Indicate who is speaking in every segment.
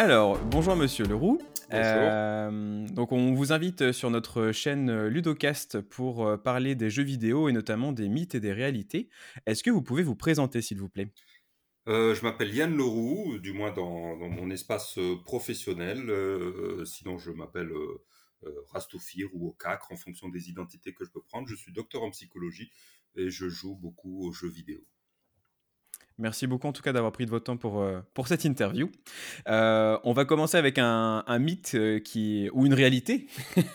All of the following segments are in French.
Speaker 1: Alors, bonjour Monsieur Leroux.
Speaker 2: Bonjour.
Speaker 1: Euh, donc, on vous invite sur notre chaîne Ludocast pour euh, parler des jeux vidéo et notamment des mythes et des réalités. Est-ce que vous pouvez vous présenter, s'il vous plaît?
Speaker 2: Euh, je m'appelle Yann Leroux, du moins dans, dans mon espace euh, professionnel. euh, sinon, je m'appelle Rastoufir ou Okakre en fonction des identités que je peux prendre. Je suis docteur en psychologie et je joue beaucoup aux jeux vidéo.
Speaker 1: Merci beaucoup en tout cas d'avoir pris de votre temps pour, euh, pour cette interview. Euh, on va commencer avec un, mythe euh, qui, ou une réalité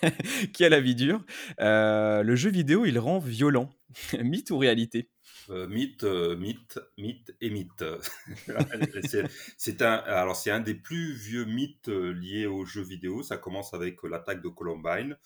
Speaker 1: qui a la vie dure. Le jeu vidéo, il rend violent. mythe ou réalité?
Speaker 2: Mythe, mythe, mythe et mythe. c'est un, alors c'est un des plus vieux mythes liés aux jeux vidéo. Ça commence avec l'attaque de Columbine,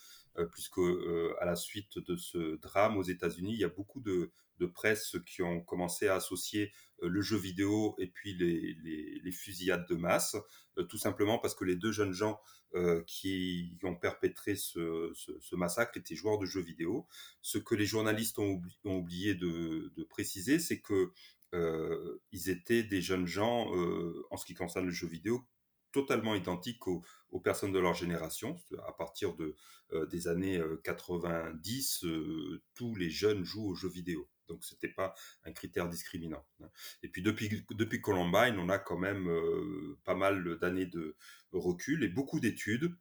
Speaker 2: puisque euh, à la suite de ce drame aux États-Unis, il y a beaucoup de, presse qui ont commencé à associer euh, le jeu vidéo et puis les, fusillades de masse, euh, tout simplement parce que les deux jeunes gens euh, qui ont perpétré ce, massacre étaient joueurs de jeux vidéo. Ce que les journalistes ont, oubli- ont oublié de, préciser, c'est que euh, ils étaient des jeunes gens, euh, en ce qui concerne le jeu vidéo, totalement identiques aux, personnes de leur génération. À partir de, euh, des années euh, 90, euh, tous les jeunes jouent aux jeux vidéo. Donc, c'était pas un critère discriminant. hein. Et puis, depuis, depuis Columbine, on a quand même euh, pas mal d'années de recul et beaucoup d'études.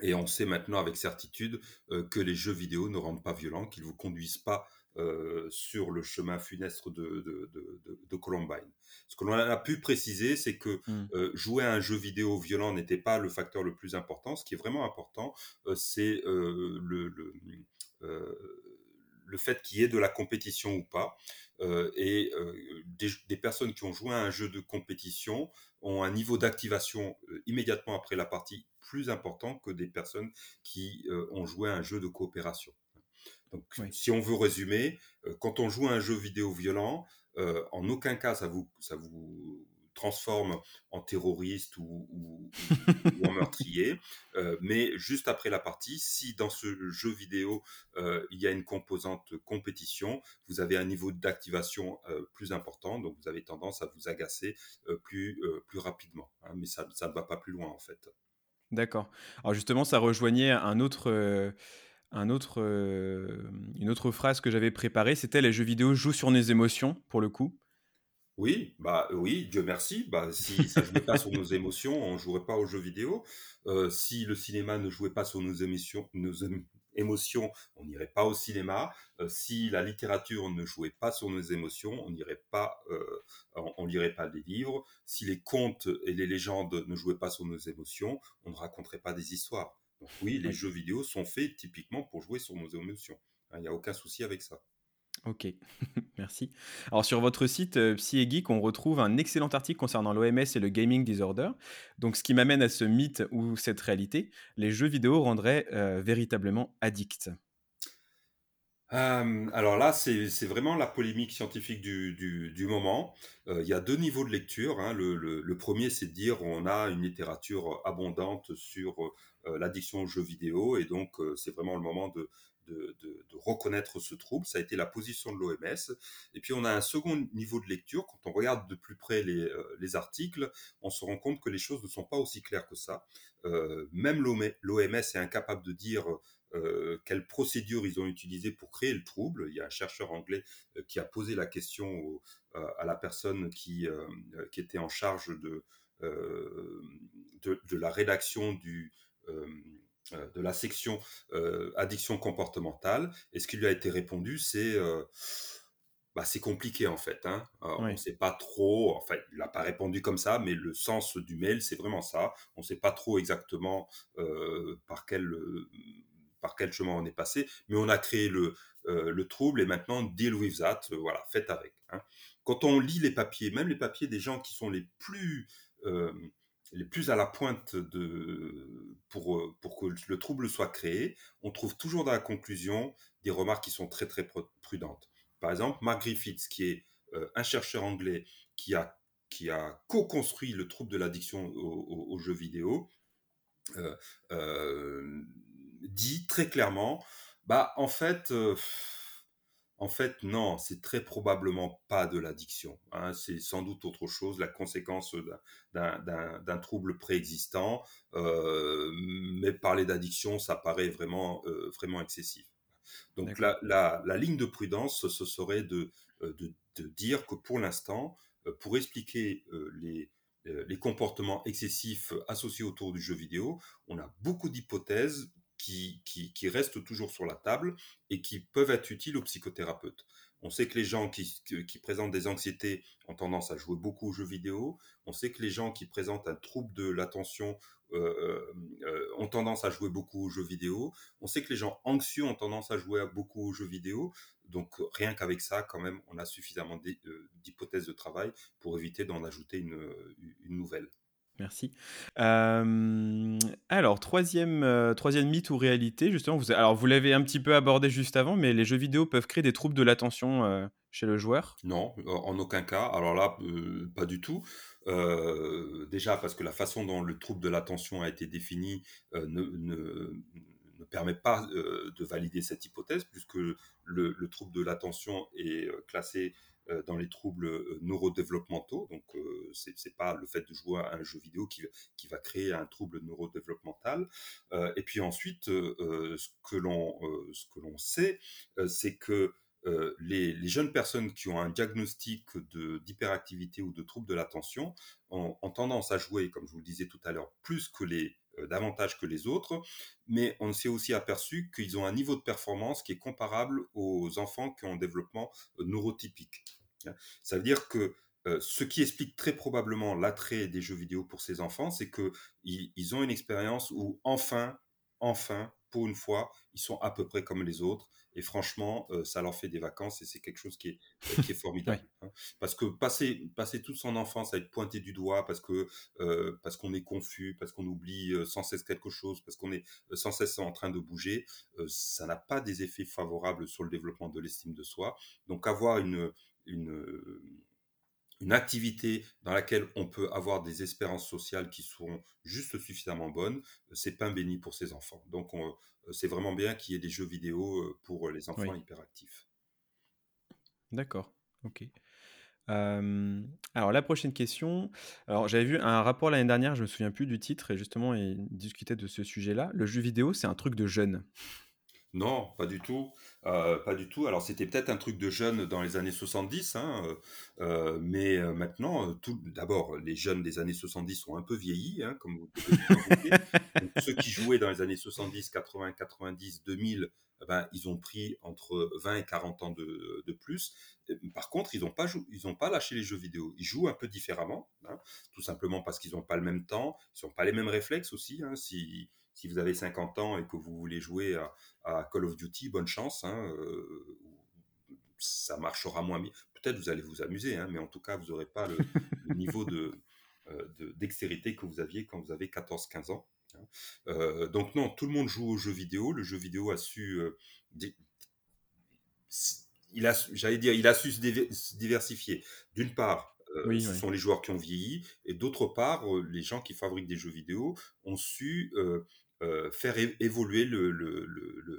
Speaker 2: Et on sait maintenant avec certitude euh, que les jeux vidéo ne rendent pas violents, qu'ils ne vous conduisent pas euh, sur le chemin funeste de, de, de, de- de Columbine. Ce que l'on a pu préciser, c'est que
Speaker 1: Hmm.
Speaker 2: euh, jouer à un jeu vidéo violent n'était pas le facteur le plus important. Ce qui est vraiment important, euh, c'est euh, le, le, euh, le fait qu'il y ait de la compétition ou pas. Euh, et euh, des, des personnes qui ont joué à un jeu de compétition ont un niveau d'activation euh, immédiatement après la partie plus important que des personnes qui euh, ont joué à un jeu de coopération. Donc,
Speaker 1: Oui.
Speaker 2: si on veut résumer, euh, quand on joue à un jeu vidéo violent, euh, en aucun cas ça vous, ça vous transforme en terroriste ou, ou- ou- ou en meurtrier. Euh, mais juste après la partie, si dans ce jeu vidéo euh, il y a une composante compétition, vous avez un niveau d'activation euh, plus important, donc vous avez tendance à vous agacer plus, plus rapidement. hein. mais ça, ça ne va pas plus loin en fait.
Speaker 1: D'accord. Alors justement, ça rejoignait un autre, un autre, euh, une autre phrase que j'avais préparée. C'était les jeux vidéo jouent sur nos émotions, pour le coup.
Speaker 2: Oui, bah oui, Dieu merci. Bah, si ça jouait pas sur nos émotions, on jouerait pas aux jeux vidéo. Euh, si le cinéma ne jouait pas sur nos émotions, nos ém- émotions, on n'irait pas au cinéma. Euh, si la littérature ne jouait pas sur nos émotions, on n'irait pas, euh, on, on lirait pas des livres. Si les contes et les légendes ne jouaient pas sur nos émotions, on ne raconterait pas des histoires. Donc oui, les jeux vidéo sont faits typiquement pour jouer sur nos émotions. Hein, Il n'y a aucun souci avec ça.
Speaker 1: Ok, merci. Alors sur votre site euh, Psy et Geek, on retrouve un excellent article concernant l'OMS et le gaming disorder. Donc ce qui m'amène à ce mythe ou cette réalité, les jeux vidéo rendraient euh, véritablement addicts.
Speaker 2: Euh, alors là, c'est vraiment la polémique scientifique du, moment. Euh, il y a deux niveaux de lecture. hein. Le, premier, c'est de dire on a une littérature abondante sur euh, l'addiction aux jeux vidéo et donc c'est vraiment le moment de, reconnaître ce trouble. Ça a été la position de l'OMS. Et puis on a un second niveau de lecture. Quand on regarde de plus près les, les articles, on se rend compte que les choses ne sont pas aussi claires que ça. Même l'OMS est incapable de dire euh, quelles procédures ils ont utilisées pour créer le trouble. Il y a un chercheur anglais euh, qui a posé la question au- euh, à la personne qui, euh, euh, qui était en charge de, de, de la rédaction du, de la section addiction comportementale. Et ce qui lui a été répondu, c'est bah, c'est compliqué en fait. Hein. On ne sait pas trop, enfin, il n'a pas répondu comme ça, mais le sens du mail, c'est vraiment ça. On ne sait pas trop exactement euh, par quel euh, par quel chemin on est passé, mais on a créé le, euh, le trouble et maintenant deal with that, euh, voilà, faites avec. hein. Quand on lit les papiers, même les papiers des gens qui sont les plus euh, les plus à la pointe de pour pour que le trouble soit créé, on trouve toujours dans la conclusion des remarques qui sont très très pr- prudentes. Par exemple, Mark Griffiths, qui est un chercheur anglais qui a qui a co-construit le trouble de l'addiction aux, jeux vidéo, dit très clairement, bah en fait, euh, En fait, non, c'est très probablement pas de l'addiction. Hein. C'est sans doute autre chose, la conséquence d'un trouble préexistant. Euh, mais parler d'addiction, ça paraît vraiment, euh, vraiment excessif. Donc la, la, ligne de prudence, ce serait de, de, de dire que pour l'instant, pour expliquer les, les comportements excessifs associés autour du jeu vidéo, on a beaucoup d'hypothèses qui, qui, restent toujours sur la table et qui peuvent être utiles aux psychothérapeutes. On sait que les gens qui, qui, présentent des anxiétés ont tendance à jouer beaucoup aux jeux vidéo. On sait que les gens qui présentent un trouble de l'attention euh, euh, euh, ont tendance à jouer beaucoup aux jeux vidéo. On sait que les gens anxieux ont tendance à jouer beaucoup aux jeux vidéo. Donc rien qu'avec ça, quand même, on a suffisamment d'hypothèses de travail pour éviter d'en ajouter une nouvelle.
Speaker 1: Merci. alors, troisième, troisième mythe ou réalité, justement, vous, alors vous l'avez un petit peu abordé juste avant, mais les jeux vidéo peuvent créer des troubles de l'attention chez le joueur?
Speaker 2: Non, en aucun cas. Alors là, pas du tout. déjà parce que la façon dont le trouble de l'attention a été défini ne, ne, permet pas de valider cette hypothèse, puisque le, le trouble de l'attention est classé euh, dans les troubles euh, neurodéveloppementaux. Donc, euh, ce n'est pas le fait de jouer à un jeu vidéo qui, va créer un trouble neurodéveloppemental. et puis ensuite, ce que l'on sait, c'est que les, jeunes personnes qui ont un diagnostic d'hyperactivité ou de trouble de l'attention ont, ont, tendance à jouer, comme je vous le disais tout à l'heure, plus que les davantage que les autres, mais on s'est aussi aperçu qu'ils ont un niveau de performance qui est comparable aux enfants qui ont un développement neurotypique. Ça veut dire que euh, ce qui explique très probablement l'attrait des jeux vidéo pour ces enfants, c'est qu'ils ils ont une expérience où enfin, enfin, pour une fois, ils sont à peu près comme les autres. Et franchement, euh, ça leur fait des vacances et c'est quelque chose qui est, euh, qui est formidable. Hein. Parce que passer, passer toute son enfance à être pointé du doigt parce que parce qu'on est confus, parce qu'on oublie sans cesse quelque chose, parce qu'on est sans cesse en train de bouger, ça n'a pas des effets favorables sur le développement de l'estime de soi. Donc avoir une, une, une activité dans laquelle on peut avoir des espérances sociales qui seront juste suffisamment bonnes, c'est pain béni pour ces enfants. Donc c'est vraiment bien qu'il y ait des jeux vidéo euh, pour les enfants hyperactifs.
Speaker 1: D'accord, ok. alors la prochaine question. Alors j'avais vu un rapport l'année dernière, je me souviens plus du titre, et justement il discutait de ce sujet-là. Le jeu vidéo, c'est un truc de jeune.
Speaker 2: Non, pas du tout. Euh, pas du tout. Alors c'était peut-être un truc de jeunes dans les années 70, hein, euh, euh, mais maintenant, tout, d'abord, les jeunes des années 70 sont un peu vieillis, hein, comme vous pouvez le ceux qui jouaient dans les années 70, 80, 90, 2000, ben, ils ont pris entre 20 et 40 ans de, de plus. Par contre, ils n'ont pas, ils pas lâché les jeux vidéo. Ils jouent un peu différemment, hein, tout simplement parce qu'ils n'ont pas le même temps, ils n'ont pas les mêmes réflexes aussi. si, si vous avez 50 ans et que vous voulez jouer à, Call of Duty, bonne chance. Hein, euh, ça marchera moins bien. Peut-être vous allez vous amuser, hein, mais en tout cas, vous n'aurez pas le, niveau euh, de, dextérité que vous aviez quand vous avez 14-15 ans. Hein. Euh, donc non, tout le monde joue aux jeux vidéo. Le jeu vidéo a su... il a, j'allais dire, il a su se diversifier. D'une part, ce sont les joueurs qui ont vieilli, et d'autre part, les gens qui fabriquent des jeux vidéo ont su euh, faire évoluer le, le,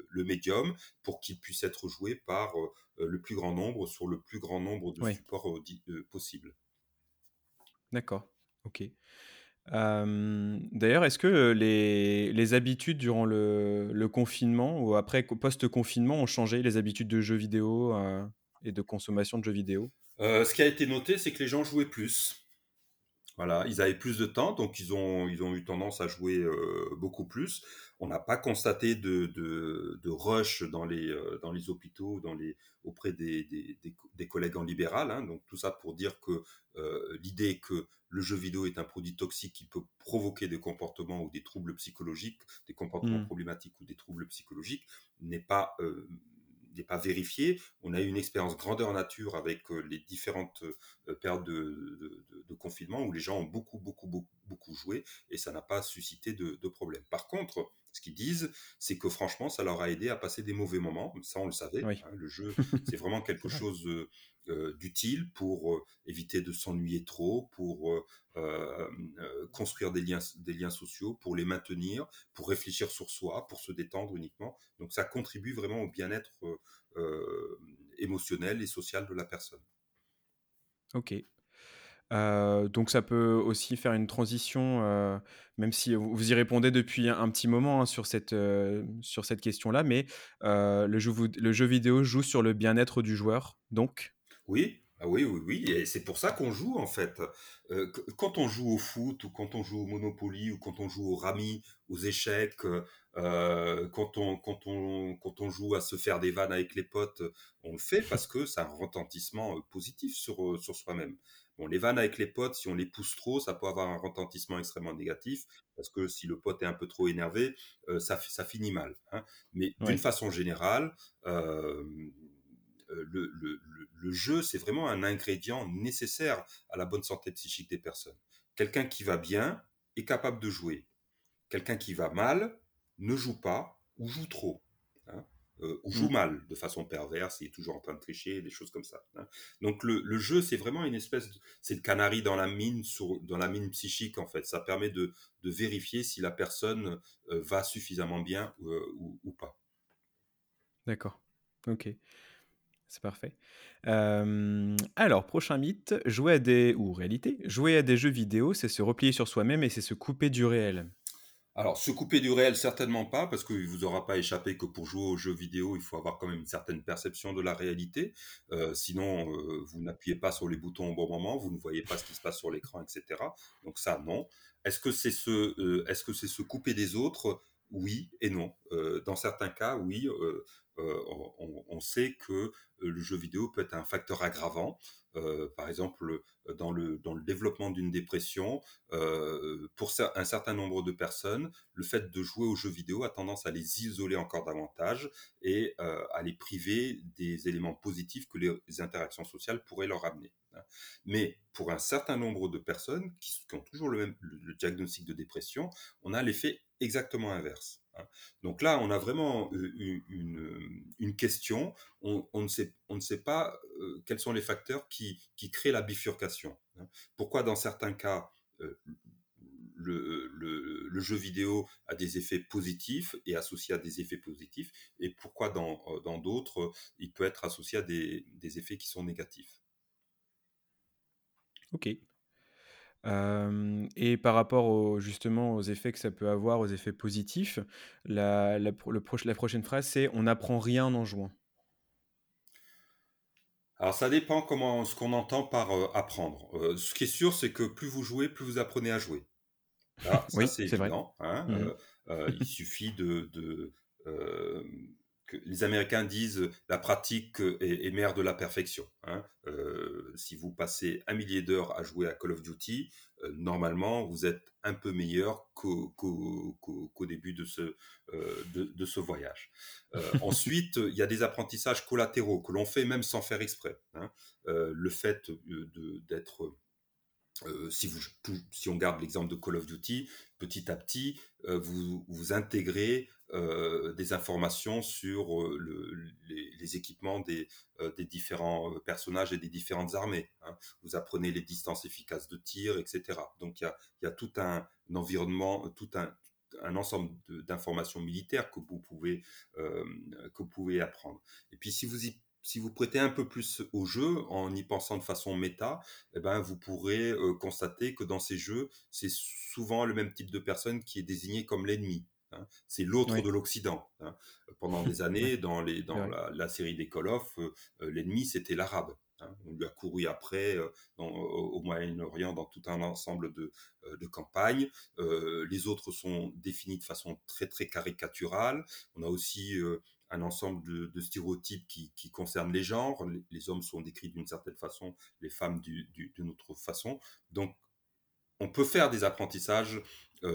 Speaker 2: le, médium pour qu'il puisse être joué par euh, le plus grand nombre sur le plus grand nombre de supports euh, possibles.
Speaker 1: D'accord, ok. D'ailleurs, est-ce que les, les, habitudes durant le, confinement ou après post-confinement ont changé les habitudes de jeux vidéo et de consommation de jeux vidéo?
Speaker 2: Ce qui a été noté, c'est que les gens jouaient plus. Voilà, ils avaient plus de temps, donc ils ont, ils ont eu tendance à jouer euh, beaucoup plus. On n'a pas constaté de, de, rush dans les, euh, dans les hôpitaux, dans les, auprès des, des, collègues en libéral. Hein. donc tout ça pour dire que euh, l'idée que le jeu vidéo est un produit toxique qui peut provoquer des comportements ou des troubles psychologiques, des comportements mmh. problématiques ou des troubles psychologiques, n'est pas n'est pas vérifié. On a eu une expérience grandeur nature avec euh, les différentes euh, périodes de, confinement où les gens ont beaucoup, beaucoup, beaucoup, joué et ça n'a pas suscité de, de problème. Par contre, ce qu'ils disent, c'est que franchement, ça leur a aidé à passer des mauvais moments. Ça, on le savait. Hein, le jeu, c'est vraiment quelque chose euh, d'utile pour éviter de s'ennuyer trop, pour construire des liens, des liens sociaux, pour les maintenir, pour réfléchir sur soi, pour se détendre uniquement. Donc, ça contribue vraiment au bien-être émotionnelle et sociale de la personne.
Speaker 1: Ok. Donc ça peut aussi faire une transition, même si vous y répondez depuis un petit moment, hein, sur cette, sur cette question-là, mais le jeu le jeu vidéo joue sur le bien-être du joueur, donc?
Speaker 2: Oui, ah oui, oui, oui, et c'est pour ça qu'on joue en fait. Euh, quand on joue au foot ou quand on joue au Monopoly ou quand on joue au rami, aux échecs, euh, quand, on, quand, on, quand on joue à se faire des vannes avec les potes, on le fait parce que c'est un retentissement euh, positif sur, sur soi-même. Bon, les vannes avec les potes, si on les pousse trop, ça peut avoir un retentissement extrêmement négatif parce que si le pote est un peu trop énervé, ça, ça finit mal. Hein. Mais d'une façon générale, euh, le, jeu, c'est vraiment un ingrédient nécessaire à la bonne santé psychique des personnes. Quelqu'un qui va bien est capable de jouer. Quelqu'un qui va mal ne joue pas ou joue trop. Euh, ou joue mmh. mal de façon perverse, il est toujours en train de tricher, des choses comme ça. Hein. Donc le, jeu, c'est vraiment une espèce, de, c'est le canari dans la mine, dans la mine psychique en fait. Ça permet de, vérifier si la personne euh, va suffisamment bien ou, ou, pas.
Speaker 1: D'accord. Ok. C'est parfait. alors, prochain mythe, jouer à des ou réalité, jouer à des jeux vidéo, c'est se replier sur soi-même et c'est se couper du réel.
Speaker 2: Alors, se couper du réel, certainement pas, parce qu'il vous aura pas échappé que pour jouer aux jeux vidéo, il faut avoir quand même une certaine perception de la réalité. Euh, sinon, euh, vous n'appuyez pas sur les boutons au bon moment, vous ne voyez pas ce qui se passe sur l'écran, etc. Donc ça, non. Est-ce que c'est se, euh, est-ce que c'est se couper des autres Oui et non. dans certains cas, oui. on, sait que euh, le jeu vidéo peut être un facteur aggravant. Euh, par exemple, dans le, développement d'une dépression, euh, pour un certain nombre de personnes, le fait de jouer aux jeux vidéo a tendance à les isoler encore davantage et à les priver des éléments positifs que les interactions sociales pourraient leur amener. Hein. Mais pour un certain nombre de personnes qui, ont toujours le même le diagnostic de dépression, on a l'effet exactement inverse. Hein. Donc là, on a vraiment une, une question. On, ne sait, pas quels sont les facteurs qui, créent la bifurcation. Hein. Pourquoi dans certains cas, le, le, jeu vidéo a des effets positifs et associé à des effets positifs, et pourquoi dans d'autres, il peut être associé à des, des effets qui sont négatifs?
Speaker 1: Ok et par rapport justement aux effets que ça peut avoir, aux effets positifs, la la prochaine phrase, c'est: «On n'apprend rien en jouant».
Speaker 2: Alors ça dépend comment ce qu'on entend par, apprendre. ce qui est sûr, c'est que plus vous jouez, plus vous apprenez à jouer. ça c'est évident, hein, mmh il suffit de les Américains disent la pratique est, mère de la perfection. Hein. Euh, si vous passez un millier d'heures à jouer à Call of Duty, euh, normalement vous êtes un peu meilleur qu'au début de ce, euh, de, ce voyage. ensuite, il y a des apprentissages collatéraux que l'on fait même sans faire exprès. Hein. le fait d'être si, vous, si on garde l'exemple de Call of Duty, petit à petit, vous, vous intégrez euh, des informations sur euh, les, équipements des, euh, différents personnages et des différentes armées. Hein. Vous apprenez les distances efficaces de tir, etc. Donc il y a, tout un, environnement, tout un, ensemble d'informations militaires que vous pouvez que vous pouvez apprendre. Et puis si vous si vous prêtez un peu plus au jeu en y pensant de façon méta, eh ben vous pourrez constater que dans ces jeux, c'est souvent le même type de personne qui est désigné comme l'ennemi. Hein. C'est l'autre de l'Occident. Hein. Pendant des années, dans, les, dans la, série des Call of, euh, euh, l'ennemi c'était l'arabe. Hein. On lui a couru après euh, au Moyen-Orient dans tout un ensemble de, de campagnes. les autres sont définis de façon très très caricaturale. On a aussi un ensemble de, stéréotypes qui, qui, concernent les genres. Les, hommes sont décrits d'une certaine façon, les femmes d'une autre façon. Donc, on peut faire des apprentissages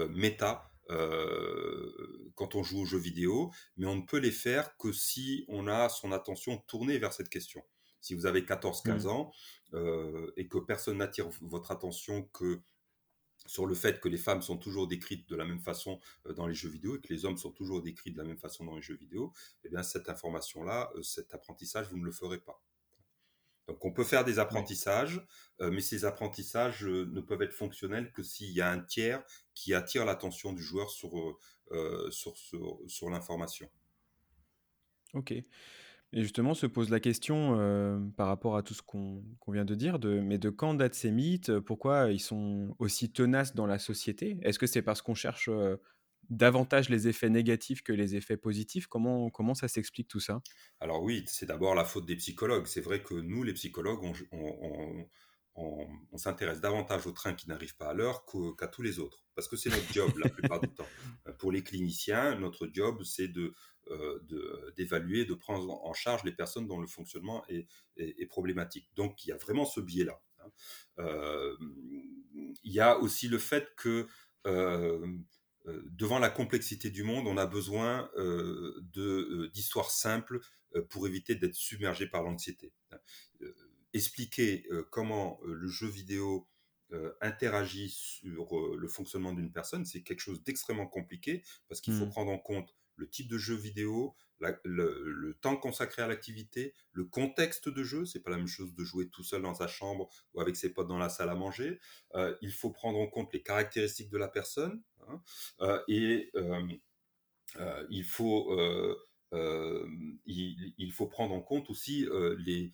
Speaker 2: méta euh, quand on joue aux jeux vidéo, mais on ne peut les faire que si on a son attention tournée vers cette question. Si vous avez 14-15 mmh. ans euh, et que personne n'attire votre attention que sur le fait que les femmes sont toujours décrites de la même façon euh, dans les jeux vidéo et que les hommes sont toujours décrits de la même façon dans les jeux vidéo, eh bien cette information-là, cet apprentissage, vous ne le ferez pas. Donc on peut faire des apprentissages, euh, mais ces apprentissages euh, ne peuvent être fonctionnels que s'il y a un tiers qui attire l'attention du joueur sur, euh, sur, sur, l'information.
Speaker 1: Ok. Et justement, se pose la question, par rapport à tout ce qu'on vient de dire, de mais de quand datent ces mythes? Pourquoi ils sont aussi tenaces dans la société? Est-ce que c'est parce qu'on cherche, davantage les effets négatifs que les effets positifs? Comment comment ça s'explique tout ça?
Speaker 2: Alors oui, c'est d'abord la faute des psychologues. C'est vrai que nous, les psychologues, on, on- on- s'intéresse davantage aux trains qui n'arrivent pas à l'heure qu'à tous les autres, parce que c'est notre job la plupart du temps. Euh, Pour les cliniciens, notre job, c'est de euh, d'évaluer, de, prendre en charge les personnes dont le fonctionnement est, est- problématique. Donc il y a vraiment ce biais-là. hein. Euh, il y a aussi le fait que euh, devant la complexité du monde, on a besoin euh, euh, d'histoires simples euh, pour éviter d'être submergé par l'anxiété. Euh, expliquer euh, comment euh, le jeu vidéo euh, interagit sur euh, le fonctionnement d'une personne, c'est quelque chose d'extrêmement compliqué parce qu'il faut
Speaker 1: Mmh.
Speaker 2: prendre en compte le type de jeu vidéo, la- le, le temps consacré à l'activité, le contexte de jeu. C'est pas la même chose de jouer tout seul dans sa chambre ou avec ses potes dans la salle à manger. Euh, il faut prendre en compte les caractéristiques de la personne hein, euh, et euh, euh, il faut il, faut prendre en compte aussi les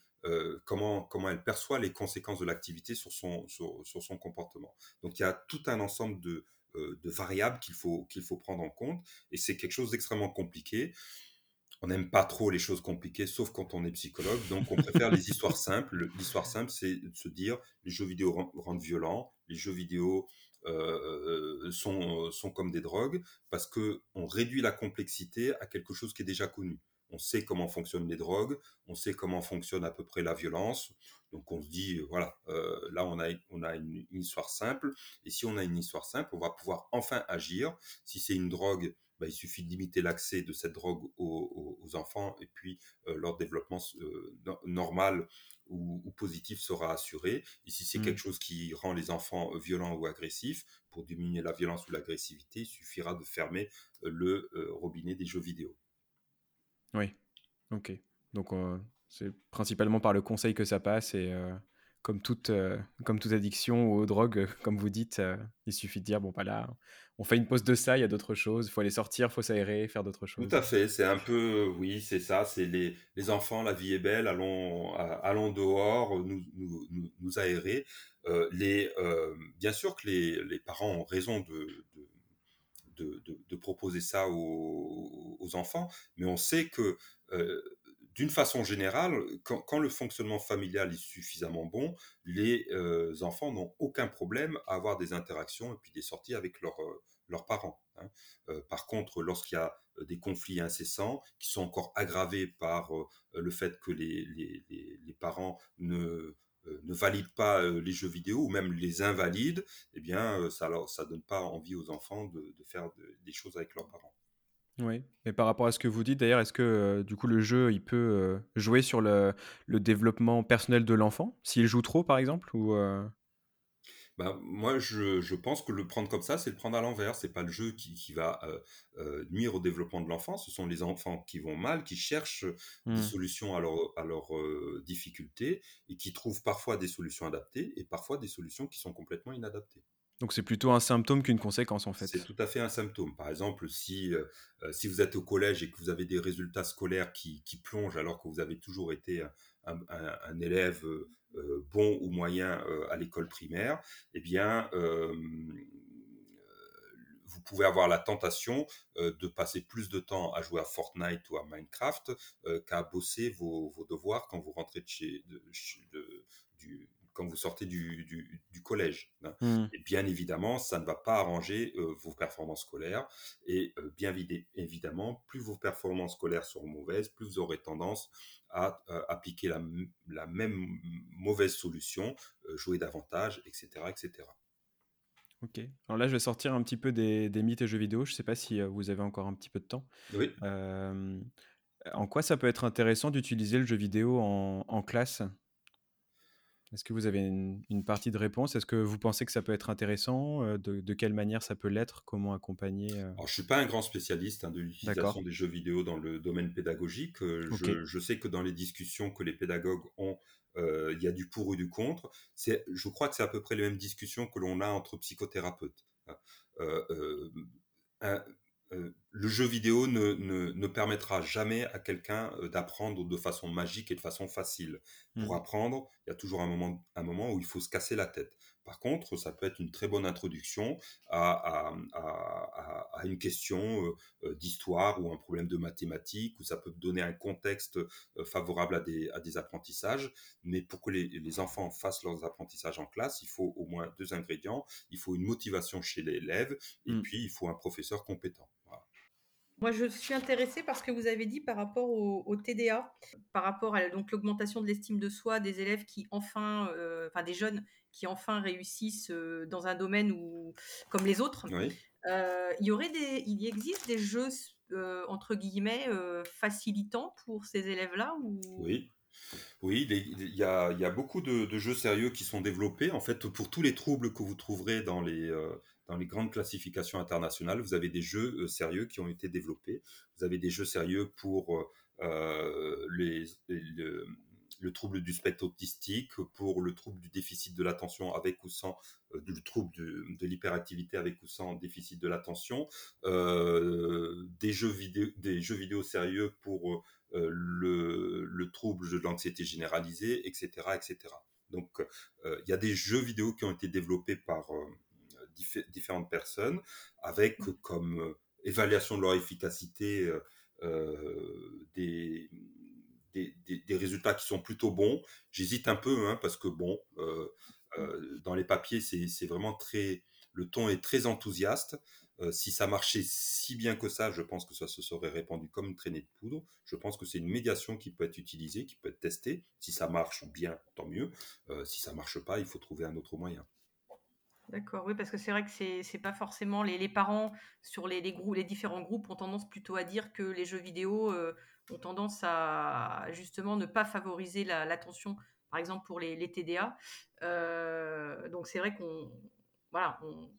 Speaker 2: comment comment elle perçoit les conséquences de l'activité sur son sur, son comportement. Donc il y a tout un ensemble de de variables qu'il faut qu'il faut prendre en compte et c'est quelque chose d'extrêmement compliqué. On n'aime pas trop les choses compliquées, sauf quand on est psychologue. Donc, on préfère les histoires simples. L'histoire simple, c'est de se dire les jeux vidéo ren- rendent violents, les jeux vidéo euh, euh, sont, sont comme des drogues, parce que on réduit la complexité à quelque chose qui est déjà connu. On sait comment fonctionnent les drogues, on sait comment fonctionne à peu près la violence. Donc, on se dit, euh, voilà, là, on a, on a une histoire simple. Et si on a une histoire simple, on va pouvoir enfin agir. Si c'est une drogue, bah, il suffit de limiter l'accès de cette drogue aux, enfants et puis euh, leur développement euh, no- normal ou, ou positif sera assuré. Et si c'est
Speaker 1: Mmh.
Speaker 2: quelque chose qui rend les enfants euh, violents ou agressifs, pour diminuer la violence ou l'agressivité, il suffira de fermer le robinet des jeux vidéo.
Speaker 1: Oui, OK. Donc, c'est principalement par le conseil que ça passe et comme toute, heu, comme toute addiction aux drogues, heu, comme vous dites, heu, il suffit de dire: «Bon, bah, là, on fait une pause de ça, il y a d'autres choses, il faut aller sortir, il faut s'aérer, faire d'autres
Speaker 2: Tout
Speaker 1: choses».
Speaker 2: à fait, c'est un peu, oui, c'est ça, c'est les, les enfants, la vie est belle, allons, allons dehors, nous, nous, nous, nous aérer. Euh, les, euh, bien sûr que les, les parents ont raison de, de, de, de- de proposer ça aux, aux enfants, mais on sait que euh, d'une façon générale, quand, le fonctionnement familial est suffisamment bon, les euh, enfants n'ont aucun problème à avoir des interactions et puis des sorties avec leurs euh, parents. hein. Euh, par contre, lorsqu'il y a des conflits incessants qui sont encore aggravés par le fait que les, parents ne, valident pas les jeux vidéo ou même les invalident, eh bien, ça ne donne pas envie aux enfants de, faire de- des choses avec leurs parents.
Speaker 1: Oui, et par rapport à ce que vous dites d'ailleurs, est-ce que, heu, du coup, le jeu, il peut, heu, jouer sur le le développement personnel de l'enfant? S'il joue trop, par exemple? Ou, heu?
Speaker 2: Ben, moi, je, je pense que le prendre comme ça, c'est le prendre à l'envers. C'est pas le jeu qui, qui va euh, euh, nuire au développement de l'enfant. Ce sont les enfants qui vont mal, qui cherchent des
Speaker 1: Mmh.
Speaker 2: solutions à leurs à euh, difficultés et qui trouvent parfois des solutions adaptées et parfois des solutions qui sont complètement inadaptées.
Speaker 1: Donc c'est plutôt un symptôme qu'une conséquence, en
Speaker 2: C'est
Speaker 1: fait?
Speaker 2: tout à fait un symptôme. Par exemple, si, euh, euh, si vous êtes au collège et que vous avez des résultats scolaires qui, plongent alors que vous avez toujours été un, élève euh, bon ou moyen à l'école primaire, eh bien, vous pouvez avoir la tentation de passer plus de temps à jouer à Fortnite ou à Minecraft qu'à bosser vos, devoirs quand vous rentrez de- chez- de- du, quand vous sortez du, du- du collège. hein.
Speaker 1: Mmh.
Speaker 2: Et bien évidemment, ça ne va pas arranger euh, vos performances scolaires. Et euh, bien vide- évidemment, plus vos performances scolaires seront mauvaises, plus vous aurez tendance à euh, appliquer la, la même mauvaise solution, jouer davantage, etc., etc.
Speaker 1: OK. Alors là, je vais sortir un petit peu des des mythes et jeux vidéo. Je sais pas si, vous avez encore un petit peu de temps?
Speaker 2: Oui.
Speaker 1: En quoi ça peut être intéressant d'utiliser le jeu vidéo en en classe? Est-ce que vous avez une une partie de réponse? Est-ce que vous pensez que ça peut être intéressant? Heu, de de quelle manière ça peut l'être? Comment accompagner?
Speaker 2: Alors, je suis pas un grand spécialiste hein, de l'utilisation des jeux vidéo dans le domaine pédagogique. Euh, je, je sais que dans les discussions que les pédagogues ont, euh, il y a du pour ou du contre. Je crois que c'est à peu près les mêmes discussions que l'on a entre psychothérapeutes. hein. Euh, euh, un- le jeu vidéo ne, ne, permettra jamais à quelqu'un d'apprendre de façon magique et de façon facile. Pour mmh. apprendre, il y a toujours un moment, un moment où il faut se casser la tête. Par contre, ça peut être une très bonne introduction à, une question euh, euh, d'histoire ou un problème de mathématiques, ou ça peut donner un contexte euh, favorable à des, apprentissages. Mais pour que les, enfants fassent leurs apprentissages en classe, il faut au moins deux ingrédients. Il faut une motivation chez l'élève et mmh. puis il faut un professeur compétent.
Speaker 3: Moi, je suis intéressée par ce que vous avez dit par rapport au, TDA, par rapport à donc l'augmentation de l'estime de soi des élèves qui enfin, enfin des jeunes qui enfin réussissent dans un domaine où, comme les autres. il y aurait des, il existe des jeux entre guillemets facilitants pour ces élèves-là ou...
Speaker 2: Oui. Oui, il y, a, il y a, beaucoup de, jeux sérieux qui sont développés. En fait, pour tous les troubles que vous trouverez dans les, dans les grandes classifications internationales, vous avez des jeux sérieux qui ont été développés. Vous avez des jeux sérieux pour les, le trouble du spectre autistique, pour le trouble du déficit de l'attention avec ou sans, euh, du trouble de, l'hyperactivité avec ou sans déficit de l'attention, euh, des, jeux vidéo, des jeux vidéo sérieux pour euh, le, trouble de l'anxiété généralisée, etc. etc. Donc il y a des jeux vidéo qui ont été développés par différentes personnes avec comme évaluation de leur efficacité des des, résultats qui sont plutôt bons. J'hésite un peu, hein, parce que bon, euh, euh, dans les papiers, c'est vraiment très. Le ton est très enthousiaste. Euh, si ça marchait si bien que ça, je pense que ça se serait répandu comme une traînée de poudre. Je pense que c'est une médiation qui peut être utilisée, qui peut être testée. Si ça marche bien, tant mieux. si ça marche pas, il faut trouver un autre moyen.
Speaker 3: D'accord, oui, parce que c'est vrai que c'est pas forcément les, parents sur les, groupes, les différents groupes ont tendance plutôt à dire que les jeux vidéo ont tendance à justement ne pas favoriser l'attention, par exemple pour les, TDA. Euh, donc c'est vrai qu'on voilà, il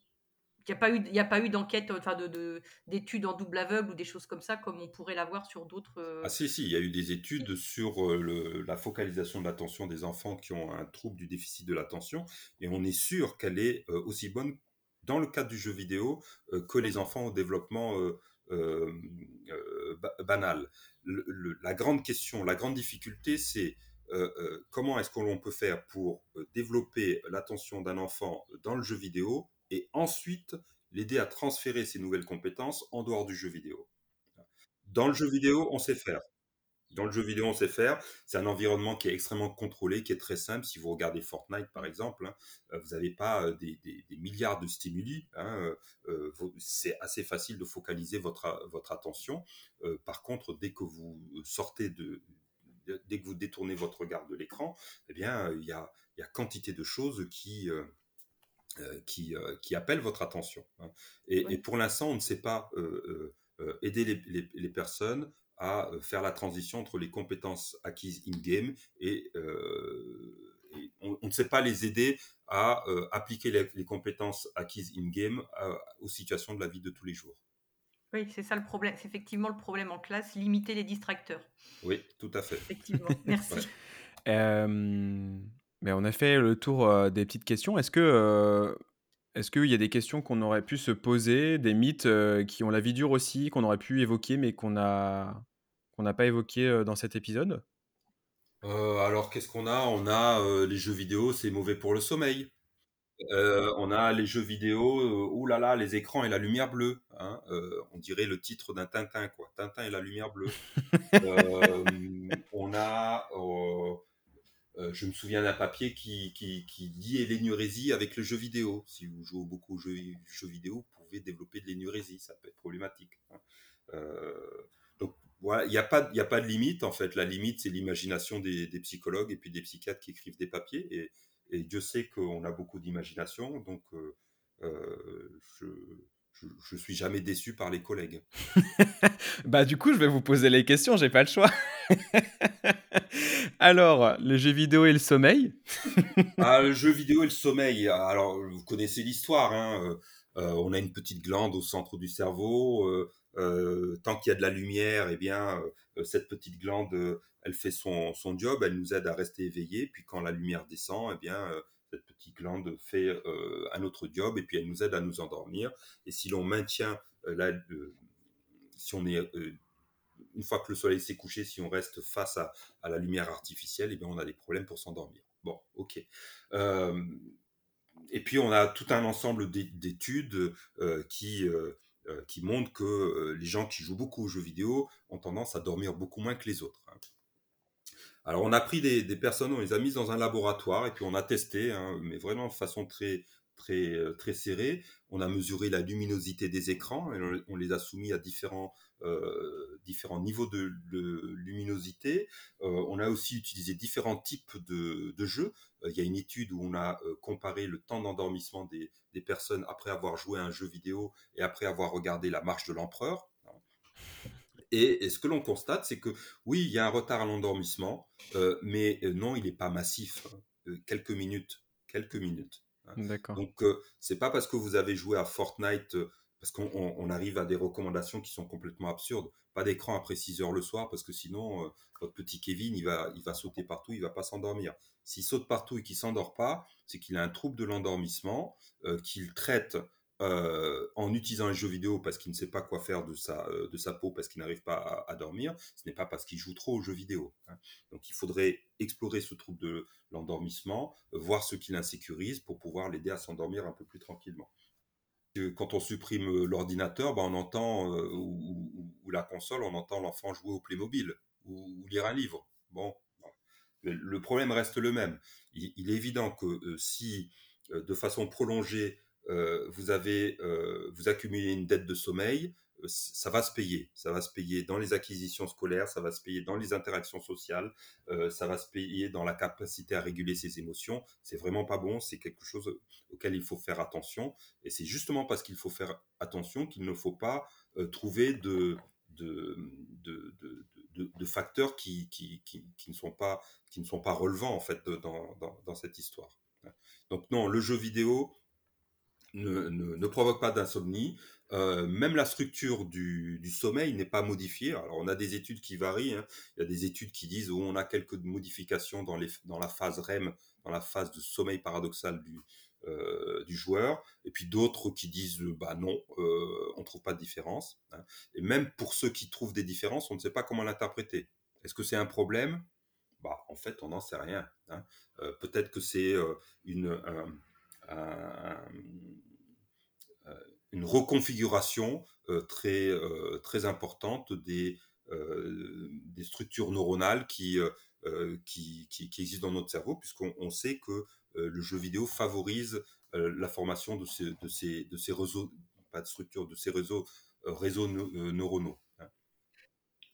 Speaker 3: n'y a pas eu, a pas eu d'enquête, enfin de, d'études en double aveugle ou des choses comme ça, comme on pourrait l'avoir sur d'autres. Euh,
Speaker 2: ah si si, il y a eu des études sur euh, la focalisation de l'attention des enfants qui ont un trouble du déficit de l'attention, et on est sûr qu'elle est aussi bonne dans le cadre du jeu vidéo que les enfants au développement banal. La grande question, la grande difficulté, c'est euh, euh, comment est-ce qu'on peut faire pour euh, développer l'attention d'un enfant dans le jeu vidéo et ensuite l'aider à transférer ses nouvelles compétences en dehors du jeu vidéo. Dans le jeu vidéo, on sait faire. Dans le jeu vidéo, on sait faire. C'est un environnement qui est extrêmement contrôlé, qui est très simple. Si vous regardez Fortnite, par exemple, hein, vous n'avez pas des, milliards de stimuli. Hein, c'est assez facile de focaliser votre, attention. par contre, dès que vous sortez de, dès que vous détournez votre regard de l'écran, eh bien, il y a, quantité de choses qui, qui, qui, appellent votre attention. Hein. Et, pour l'instant, on ne sait pas aider les, les, personnes à faire la transition entre les compétences acquises in-game et, on, ne sait pas les aider à appliquer les, compétences acquises in-game aux situations de la vie de tous les jours.
Speaker 3: Oui, c'est ça le problème. C'est effectivement le problème en classe, limiter les distracteurs.
Speaker 2: Oui, tout à fait.
Speaker 3: Effectivement, merci.
Speaker 1: Mais on a fait le tour des petites questions. Est-ce que est-ce qu'il y a des questions qu'on aurait pu se poser, des mythes qui ont la vie dure aussi, qu'on aurait pu évoquer, mais qu'on a qu'on n'a pas évoqué dans cet épisode?
Speaker 2: Alors, qu'est-ce qu'on a? On a les jeux vidéo, c'est mauvais pour le sommeil. On a les jeux vidéo, ouh là là, les écrans et la lumière bleue. Hein, on dirait le titre d'un Tintin, quoi. Tintin et la lumière bleue. on a, je me souviens d'un papier qui, qui, qui dit l'énurésie avec le jeu vidéo. Si vous jouez beaucoup aux jeux, vidéo, vous pouvez développer de l'énurésie, ça peut être problématique. Hein. donc voilà, il n'y a, pas, a pas de limite en fait. La limite, c'est l'imagination des, psychologues et puis des psychiatres qui écrivent des papiers. Et, Dieu sait qu'on a beaucoup d'imagination, donc euh, euh, je, je, suis jamais déçu par les collègues.
Speaker 1: bah du coup, je vais vous poser les questions, j'ai pas le choix. Alors, le jeu vidéo et le sommeil
Speaker 2: ah, Le jeu vidéo et le sommeil. Alors, vous connaissez l'histoire. Hein euh, on a une petite glande au centre du cerveau. tant qu'il y a de la lumière, eh bien, cette petite glande elle fait son, son, job, elle nous aide à rester éveillés. Puis quand la lumière descend, eh bien, euh, cette petite glande fait euh, un autre job et puis elle nous aide à nous endormir. Et si l'on maintient euh, si on est une fois que le soleil s'est couché, si on reste face à, la lumière artificielle, eh bien, on a des problèmes pour s'endormir. Bon, ok. et puis, on a tout un ensemble d'études qui, qui montrent que les gens qui jouent beaucoup aux jeux vidéo ont tendance à dormir beaucoup moins que les autres. Hein. Alors, on a pris des, personnes, on les a mises dans un laboratoire et puis on a testé, hein, mais vraiment de façon très, très, euh, très serrée. On a mesuré la luminosité des écrans et on, les a soumis à différents, euh, différents niveaux de, luminosité. Euh, on a aussi utilisé différents types de, jeux. il y a une étude où on a comparé le temps d'endormissement des, des personnes après avoir joué à un jeu vidéo et après avoir regardé La Marche de l'Empereur. Et, ce que l'on constate, c'est que oui, il y a un retard à l'endormissement, mais non, il n'est pas massif. Quelques minutes, quelques minutes.
Speaker 1: Hein. D'accord.
Speaker 2: Donc, c'est pas parce que vous avez joué à Fortnite, parce qu'on arrive à des recommandations qui sont complètement absurdes. Pas d'écran après 6 heures le soir, parce que sinon, votre petit Kevin, il va, il va sauter partout, il va pas s'endormir. S'il saute partout et qu'il s'endort pas, c'est qu'il a un trouble de l'endormissement, qu'il traite euh, en utilisant un jeu vidéo parce qu'il ne sait pas quoi faire de sa, euh, de sa peau, parce qu'il n'arrive pas à, dormir, ce n'est pas parce qu'il joue trop aux jeux vidéo. Hein. Donc il faudrait explorer ce trouble de l'endormissement, euh, voir ce qui l'insécurise pour pouvoir l'aider à s'endormir un peu plus tranquillement. Quand on supprime l'ordinateur, ben on entend, ou, la console, on entend l'enfant jouer au Playmobil ou, lire un livre. Bon, le problème reste le même. Il, est évident que si, de façon prolongée, euh, vous avez, euh, vous accumulez une dette de sommeil, euh, ça va se payer. Ça va se payer dans les acquisitions scolaires, ça va se payer dans les interactions sociales, ça va se payer dans la capacité à réguler ses émotions. C'est vraiment pas bon, c'est quelque chose auquel il faut faire attention. Et c'est justement parce qu'il faut faire attention qu'il ne faut pas trouver de, facteurs qui, ne sont pas, qui ne sont pas relevants en fait dans, cette histoire. Donc non, le jeu vidéo, ne, ne, provoque pas d'insomnie. Euh, même la structure du, du sommeil n'est pas modifiée. Alors on a des études qui varient. Hein. Il y a des études qui disent où on a quelques modifications dans, les, dans la phase REM, dans la phase de sommeil paradoxal du, euh, du joueur, et puis d'autres qui disent bah non, euh, on trouve pas de différence. Hein. Et même pour ceux qui trouvent des différences, on ne sait pas comment l'interpréter. Est-ce que c'est un problème? Bah en fait, on n'en sait rien. Hein. Euh, peut-être que c'est euh, une euh, une reconfiguration euh, très, euh, très importante des, des structures neuronales qui, qui, qui, existent dans notre cerveau, puisqu'on sait que le jeu vidéo favorise la formation de ces, de ces, de ces réseaux, pas de structure, de ces réseaux, réseaux neuronaux. Hein.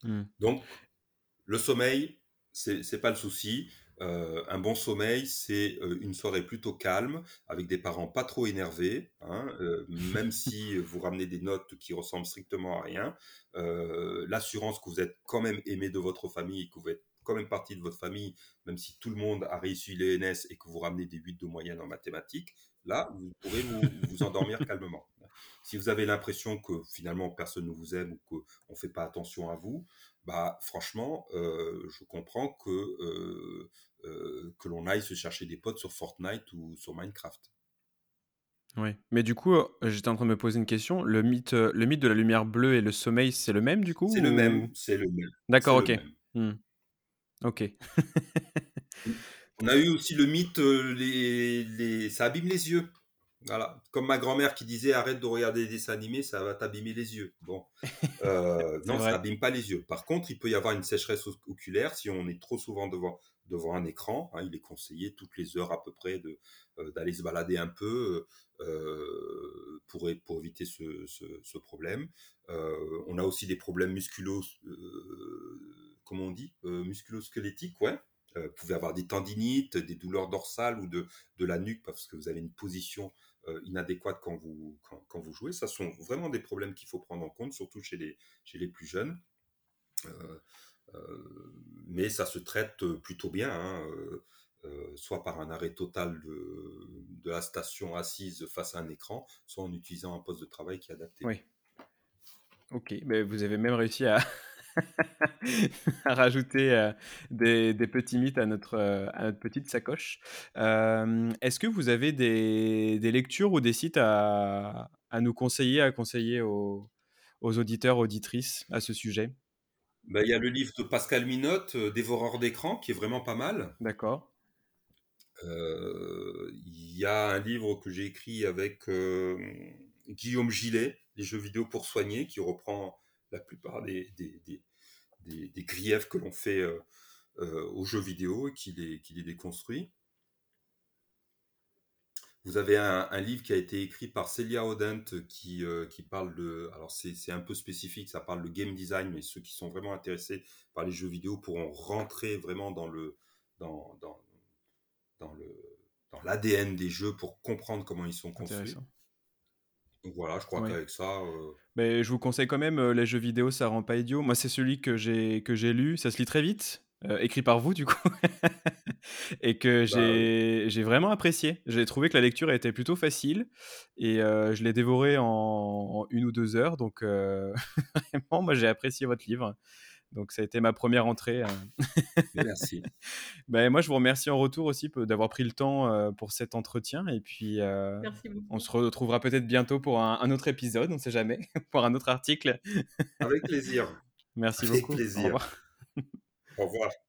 Speaker 2: Mmh. Donc, le sommeil, c'est pas le souci. Euh, un bon sommeil, c'est euh, une soirée plutôt calme, avec des parents pas trop énervés, hein, euh, même si vous ramenez des notes qui ressemblent strictement à rien. L'assurance que vous êtes quand même aimé de votre famille, que vous êtes quand même partie de votre famille, même si tout le monde a réussi l'ENS et que vous ramenez des 8 de moyenne en mathématiques, là, vous pourrez vous, vous endormir calmement. Si vous avez l'impression que finalement personne ne vous aime ou qu'on ne fait pas attention à vous, bah franchement, je comprends que euh, que l'on aille se chercher des potes sur Fortnite ou sur Minecraft.
Speaker 1: Oui, mais du coup, euh, j'étais en train de me poser une question. Le mythe, euh, le mythe de la lumière bleue et le sommeil, c'est le même du coup
Speaker 2: C'est le même, c'est le même.
Speaker 1: D'accord, ok. Hmm. Ok.
Speaker 2: On a eu aussi le mythe, les, les... ça abîme les yeux. Voilà, comme ma grand-mère qui disait arrête de regarder des dessins animés, ça va t'abîmer les yeux. Bon, non, ça n'abîme pas les yeux. Par contre, il peut y avoir une sécheresse oculaire si on est trop souvent devant devant un écran. Hein, il est conseillé toutes les heures à peu près de, euh, d'aller se balader un peu euh, pour, éviter ce, problème. Euh, on a aussi des problèmes musculo, on dit, musculosquelettiques, ouais. vous pouvez avoir des tendinites, des douleurs dorsales ou de, de la nuque parce que vous avez une position inadéquate quand vous, quand, vous jouez. Ça sont vraiment des problèmes qu'il faut prendre en compte, surtout chez les, chez les plus jeunes. Mais ça se traite plutôt bien, hein, euh, euh, soit par un arrêt total de, la station assise face à un écran, soit en utilisant un poste de travail qui est adapté.
Speaker 1: Oui. Ok, mais vous avez même réussi à, rajouter des, petits mythes à notre, petite sacoche. Est-ce que vous avez des, lectures ou des sites à, nous conseiller, à conseiller aux auditeurs, auditrices à ce sujet?
Speaker 2: Bah, Il y a le livre de Pascal Minotte, Dévoreur d'écran, qui est vraiment pas mal.
Speaker 1: D'accord.
Speaker 2: Il y a un livre que j'ai écrit avec Guillaume Gillet, Les jeux vidéo pour soigner, qui reprend la plupart des, des, des, griefs que l'on fait aux jeux vidéo et qui les, qui les déconstruit. Vous avez un, livre qui a été écrit par Celia Odent qui, euh, qui parle de. Alors, c'est un peu spécifique, ça parle de game design, mais ceux qui sont vraiment intéressés par les jeux vidéo pourront rentrer vraiment dans le. Dans, dans, dans le dans l'ADN des jeux pour comprendre comment ils sont construits. Donc voilà, je crois qu'avec ça. Euh,
Speaker 1: mais je vous conseille quand même, euh, les jeux vidéo, ça rend pas idiot. Moi, c'est celui que j'ai lu. Ça se lit très vite. Euh, écrit par vous du coup, et que bah, j'ai vraiment apprécié. J'ai trouvé que la lecture était plutôt facile et euh, je l'ai dévoré en, une ou deux heures. Donc euh, vraiment, moi j'ai apprécié votre livre. Donc ça a été ma première entrée. Hein.
Speaker 2: Merci.
Speaker 1: ben, moi je vous remercie en retour aussi d'avoir pris le temps pour cet entretien et puis on se retrouvera peut-être bientôt pour un, autre épisode, on ne sait jamais, pour un autre article.
Speaker 2: Avec plaisir.
Speaker 1: Merci beaucoup.
Speaker 2: Plaisir. Au revoir. Au.